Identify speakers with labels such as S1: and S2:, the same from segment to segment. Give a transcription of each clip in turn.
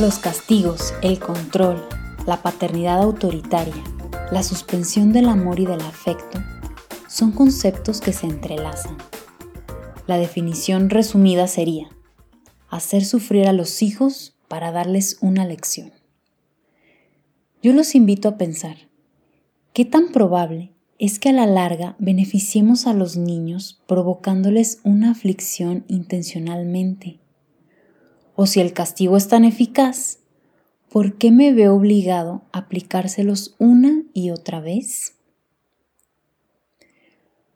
S1: Los castigos, el control, la paternidad autoritaria, la suspensión del amor y del afecto son conceptos que se entrelazan. La definición resumida sería hacer sufrir a los hijos para darles una lección. Yo los invito a pensar, ¿qué tan probable es que a la larga beneficiemos a los niños provocándoles una aflicción intencionalmente? O si el castigo es tan eficaz, ¿por qué me veo obligado a aplicárselos una y otra vez?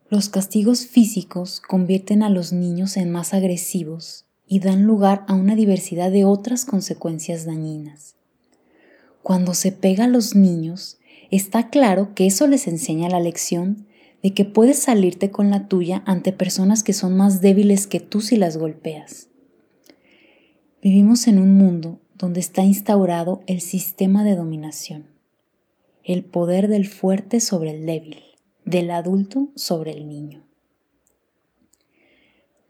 S1: Los castigos físicos convierten a los niños en más agresivos y dan lugar a una diversidad de otras consecuencias dañinas. Cuando se pega a los niños, está claro que eso les enseña la lección de que puedes salirte con la tuya ante personas que son más débiles que tú si las golpeas. Vivimos en un mundo donde está instaurado el sistema de dominación, el poder del fuerte sobre el débil, del adulto sobre el niño.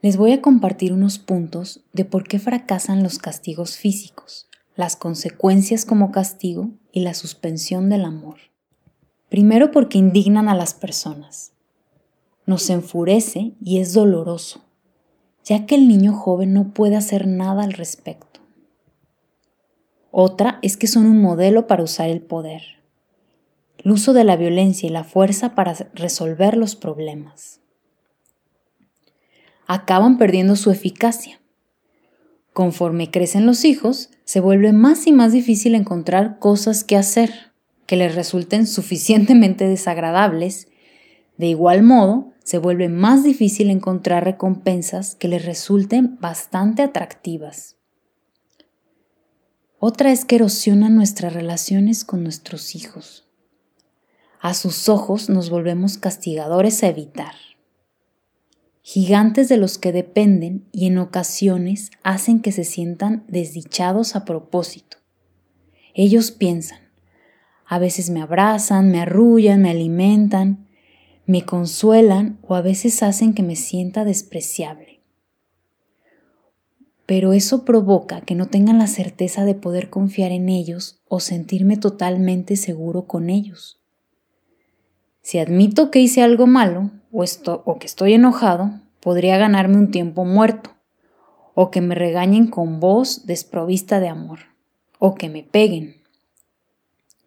S1: Les voy a compartir unos puntos de por qué fracasan los castigos físicos, las consecuencias como castigo y la suspensión del amor. Primero porque indignan a las personas. Nos enfurece y es doloroso ya que el niño joven no puede hacer nada al respecto. Otra es que son un modelo para usar el poder, el uso de la violencia y la fuerza para resolver los problemas. Acaban perdiendo su eficacia. Conforme crecen los hijos, se vuelve más y más difícil encontrar cosas que hacer que les resulten suficientemente desagradables. De igual modo, se vuelve más difícil encontrar recompensas que les resulten bastante atractivas. Otra es que erosionan nuestras relaciones con nuestros hijos. A sus ojos nos volvemos castigadores a evitar. Gigantes de los que dependen y en ocasiones hacen que se sientan desdichados a propósito. Ellos piensan, a veces me abrazan, me arrullan, me alimentan, me consuelan o a veces hacen que me sienta despreciable. Pero eso provoca que no tengan la certeza de poder confiar en ellos o sentirme totalmente seguro con ellos. Si admito que hice algo malo o, o que estoy enojado, podría ganarme un tiempo muerto, o que me regañen con voz desprovista de amor, o que me peguen.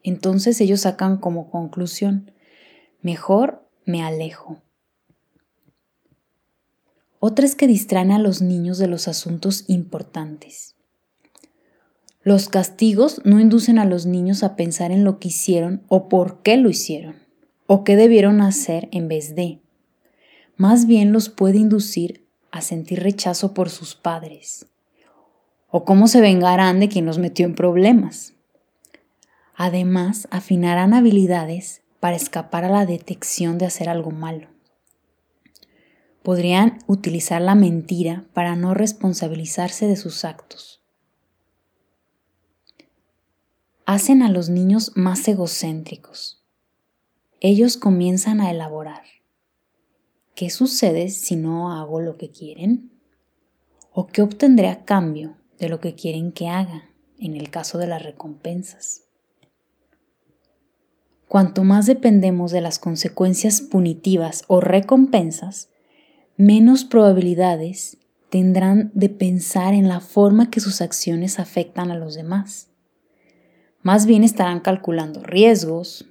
S1: Entonces ellos sacan como conclusión, mejor me alejo. Otra es que distraen a los niños de los asuntos importantes. Los castigos no inducen a los niños a pensar en lo que hicieron o por qué lo hicieron, o qué debieron hacer en vez de. Más bien los puede inducir a sentir rechazo por sus padres, o cómo se vengarán de quien los metió en problemas. Además, afinarán habilidades para escapar a la detección de hacer algo malo. Podrían utilizar la mentira para no responsabilizarse de sus actos. Hacen a los niños más egocéntricos. Ellos comienzan a elaborar. ¿Qué sucede si no hago lo que quieren? ¿O qué obtendré a cambio de lo que quieren que haga en el caso de las recompensas? Cuanto más dependemos de las consecuencias punitivas o recompensas, menos probabilidades tendrán de pensar en la forma que sus acciones afectan a los demás. Más bien estarán calculando riesgos,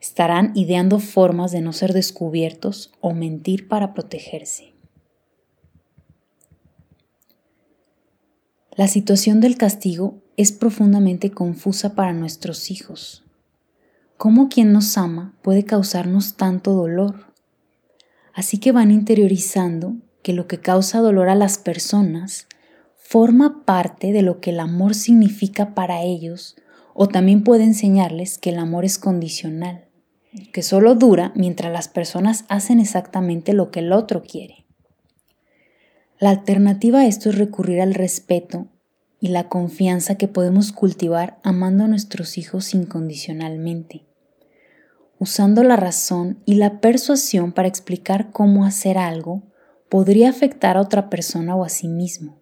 S1: estarán ideando formas de no ser descubiertos o mentir para protegerse. La situación del castigo es profundamente confusa para nuestros hijos. ¿Cómo quien nos ama puede causarnos tanto dolor? Así que van interiorizando que lo que causa dolor a las personas forma parte de lo que el amor significa para ellos o también puede enseñarles que el amor es condicional, que solo dura mientras las personas hacen exactamente lo que el otro quiere. La alternativa a esto es recurrir al respeto y la confianza que podemos cultivar amando a nuestros hijos incondicionalmente usando la razón y la persuasión para explicar cómo hacer algo podría afectar a otra persona o a sí mismo.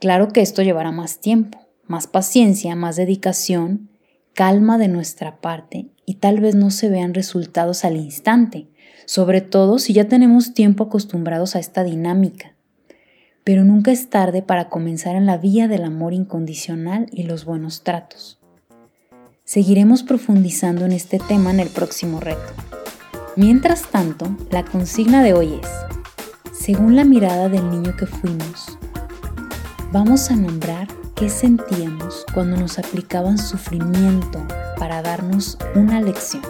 S1: Claro que esto llevará más tiempo, más paciencia, más dedicación, calma de nuestra parte y tal vez no se vean resultados al instante, sobre todo si ya tenemos tiempo acostumbrados a esta dinámica. Pero nunca es tarde para comenzar en la vía del amor incondicional y los buenos tratos. Seguiremos profundizando en este tema en el próximo reto. Mientras tanto, la consigna de hoy es, según la mirada del niño que fuimos, vamos a nombrar qué sentíamos cuando nos aplicaban sufrimiento para darnos una lección.